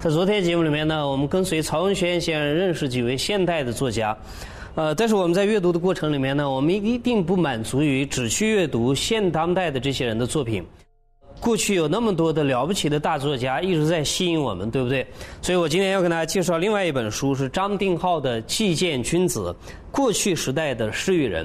在昨天节目里面呢，我们跟随曹文轩先生认识几位现代的作家，呃，但是我们在阅读的过程里面呢，我们一定不满足于只去阅读现当代的这些人的作品。过去有那么多的了不起的大作家一直在吸引我们，对不对？所以我今天要跟大家介绍另外一本书，是张定浩的《寄见君子：过去时代的诗与人》。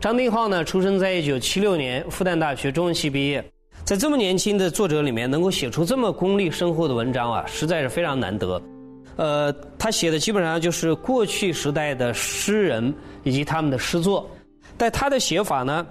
张定浩呢，出生在一九七六年，复旦大学中文系毕业。在这么年轻的作者里面，能够写出这么功力深厚的文章啊，实在是非常难得。呃，他写的基本上就是过去时代的诗人以及他们的诗作，但他的写法呢？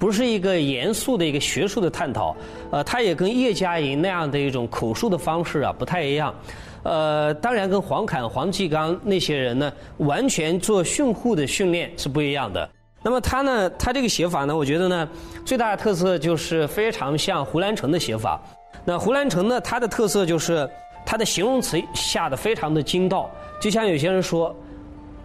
不是一个严肃的一个学术的探讨，呃，他也跟叶嘉莹那样的一种口述的方式啊不太一样，呃，当然跟黄侃、黄继刚那些人呢，完全做训诂的训练是不一样的。那么他呢，他这个写法呢，我觉得呢，最大的特色就是非常像胡兰成的写法。那胡兰成呢，他的特色就是他的形容词下的非常的精到，就像有些人说，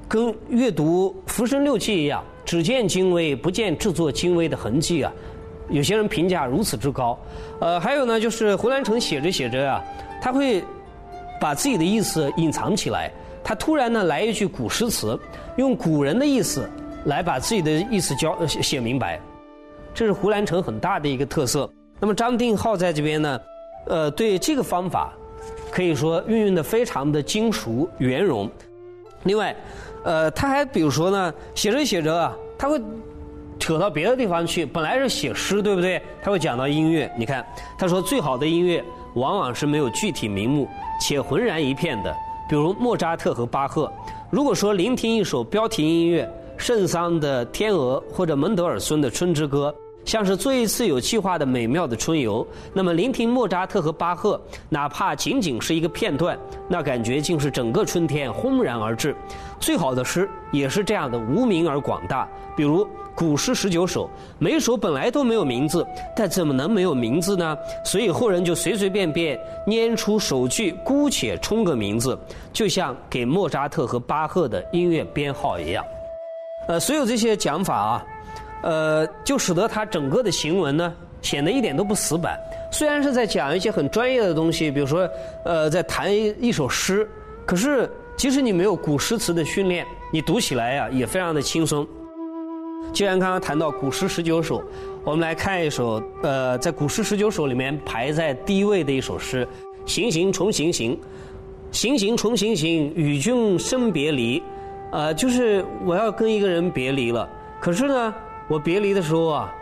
跟阅读《浮生六记》一样。只见精微，不见制作精微的痕迹啊！有些人评价如此之高。呃，还有呢，就是胡兰成写着写着啊，他会把自己的意思隐藏起来。他突然呢来一句古诗词，用古人的意思来把自己的意思教写明白。这是胡兰成很大的一个特色。那么张定浩在这边呢，呃，对这个方法可以说运用的非常的精熟圆融。另外。呃，他还比如说呢，写着写着啊，他会扯到别的地方去。本来是写诗，对不对？他会讲到音乐。你看，他说最好的音乐往往是没有具体名目且浑然一片的，比如莫扎特和巴赫。如果说聆听一首标题音乐，圣桑的《天鹅》或者门德尔孙的《春之歌》。像是做一次有计划的美妙的春游，那么聆听莫扎特和巴赫，哪怕仅仅是一个片段，那感觉竟是整个春天轰然而至。最好的诗也是这样的无名而广大，比如古诗十九首，每首本来都没有名字，但怎么能没有名字呢？所以后人就随随便便拈出首句，姑且充个名字，就像给莫扎特和巴赫的音乐编号一样。呃，所有这些讲法啊。呃，就使得他整个的行文呢显得一点都不死板。虽然是在讲一些很专业的东西，比如说呃，在谈一首诗，可是即使你没有古诗词的训练，你读起来呀也非常的轻松。既然刚刚谈到古诗十九首，我们来看一首呃，在古诗十九首里面排在第一位的一首诗：行行重行行，行行重行行，与君生别离。呃，就是我要跟一个人别离了，可是呢。我别离的时候啊，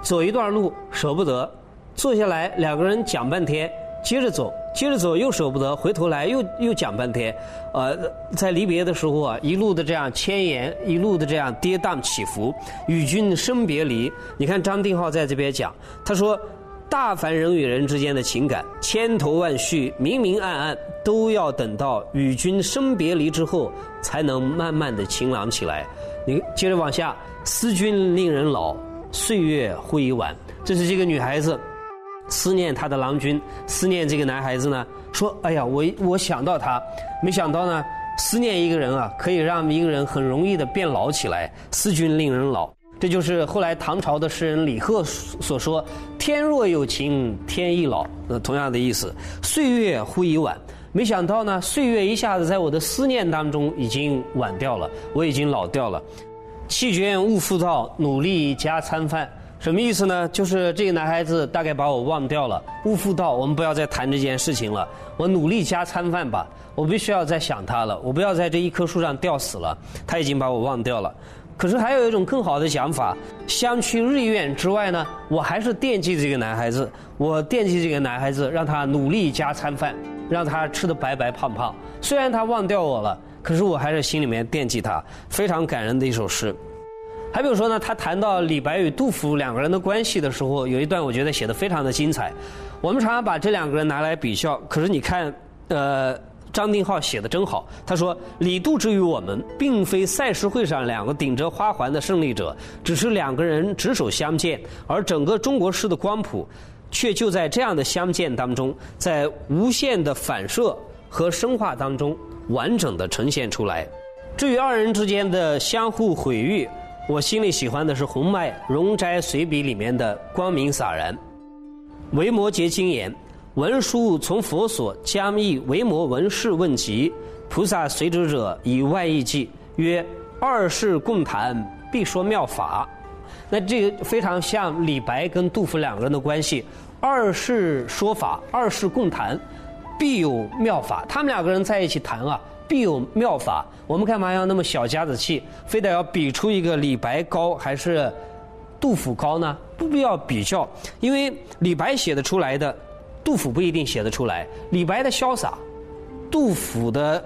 走一段路舍不得，坐下来两个人讲半天，接着走，接着走又舍不得，回头来又又讲半天，呃，在离别的时候啊，一路的这样牵延，一路的这样跌宕起伏，与君生别离。你看张定浩在这边讲，他说，大凡人与人之间的情感，千头万绪，明明暗暗，都要等到与君生别离之后，才能慢慢的晴朗起来。你接着往下。思君令人老，岁月忽已晚。这是这个女孩子思念她的郎君，思念这个男孩子呢。说：“哎呀，我我想到他，没想到呢，思念一个人啊，可以让一个人很容易的变老起来。思君令人老，这就是后来唐朝的诗人李贺所说：‘天若有情天亦老’。呃，同样的意思。岁月忽已晚，没想到呢，岁月一下子在我的思念当中已经晚掉了，我已经老掉了。”弃捐勿复道，努力加餐饭，什么意思呢？就是这个男孩子大概把我忘掉了。勿复道，我们不要再谈这件事情了。我努力加餐饭吧，我必须要再想他了。我不要在这一棵树上吊死了。他已经把我忘掉了。可是还有一种更好的想法，相去日远之外呢，我还是惦记这个男孩子。我惦记这个男孩子，让他努力加餐饭，让他吃的白白胖胖。虽然他忘掉我了。可是我还是心里面惦记他，非常感人的一首诗。还比如说呢，他谈到李白与杜甫两个人的关系的时候，有一段我觉得写的非常的精彩。我们常常把这两个人拿来比较，可是你看，呃，张定浩写的真好。他说：“李杜之于我们，并非赛事会上两个顶着花环的胜利者，只是两个人执手相见，而整个中国诗的光谱，却就在这样的相见当中，在无限的反射和深化当中。”完整的呈现出来。至于二人之间的相互毁誉，我心里喜欢的是洪迈《容斋随笔》里面的光明洒然。维摩诘经言：“文殊从佛所将以维摩文士问疾，菩萨随之者以外意记，曰：二世共谈，必说妙法。那这个非常像李白跟杜甫两个人的关系。二世说法，二世共谈，必有妙法。他们两个人在一起谈啊，必有妙法。我们干嘛要那么小家子气，非得要比出一个李白高还是杜甫高呢？不必要比较，因为李白写的出来的。杜甫不一定写得出来，李白的潇洒，杜甫的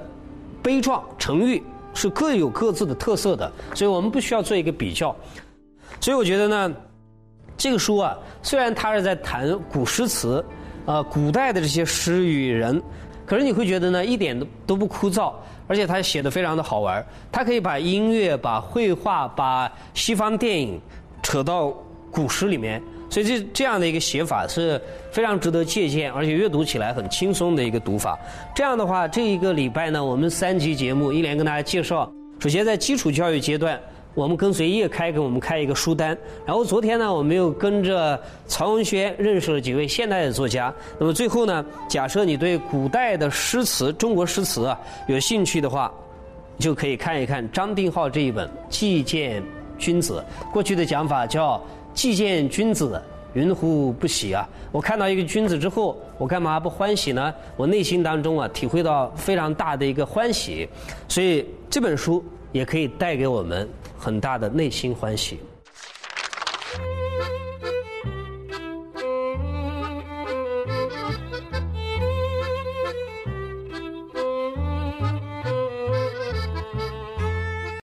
悲壮，沉郁是各有各自的特色的，所以我们不需要做一个比较。所以我觉得呢，这个书啊，虽然它是在谈古诗词，呃，古代的这些诗与人，可是你会觉得呢，一点都都不枯燥，而且它写的非常的好玩。它可以把音乐、把绘画、把西方电影扯到古诗里面。所以这这样的一个写法是非常值得借鉴，而且阅读起来很轻松的一个读法。这样的话，这一个礼拜呢，我们三集节目一连跟大家介绍。首先在基础教育阶段，我们跟随叶开给我们开一个书单。然后昨天呢，我们又跟着曹文轩认识了几位现代的作家。那么最后呢，假设你对古代的诗词、中国诗词啊有兴趣的话，就可以看一看张定浩这一本《寄见君子》。过去的讲法叫。既见君子，云乎不喜啊！我看到一个君子之后，我干嘛不欢喜呢？我内心当中啊，体会到非常大的一个欢喜，所以这本书也可以带给我们很大的内心欢喜。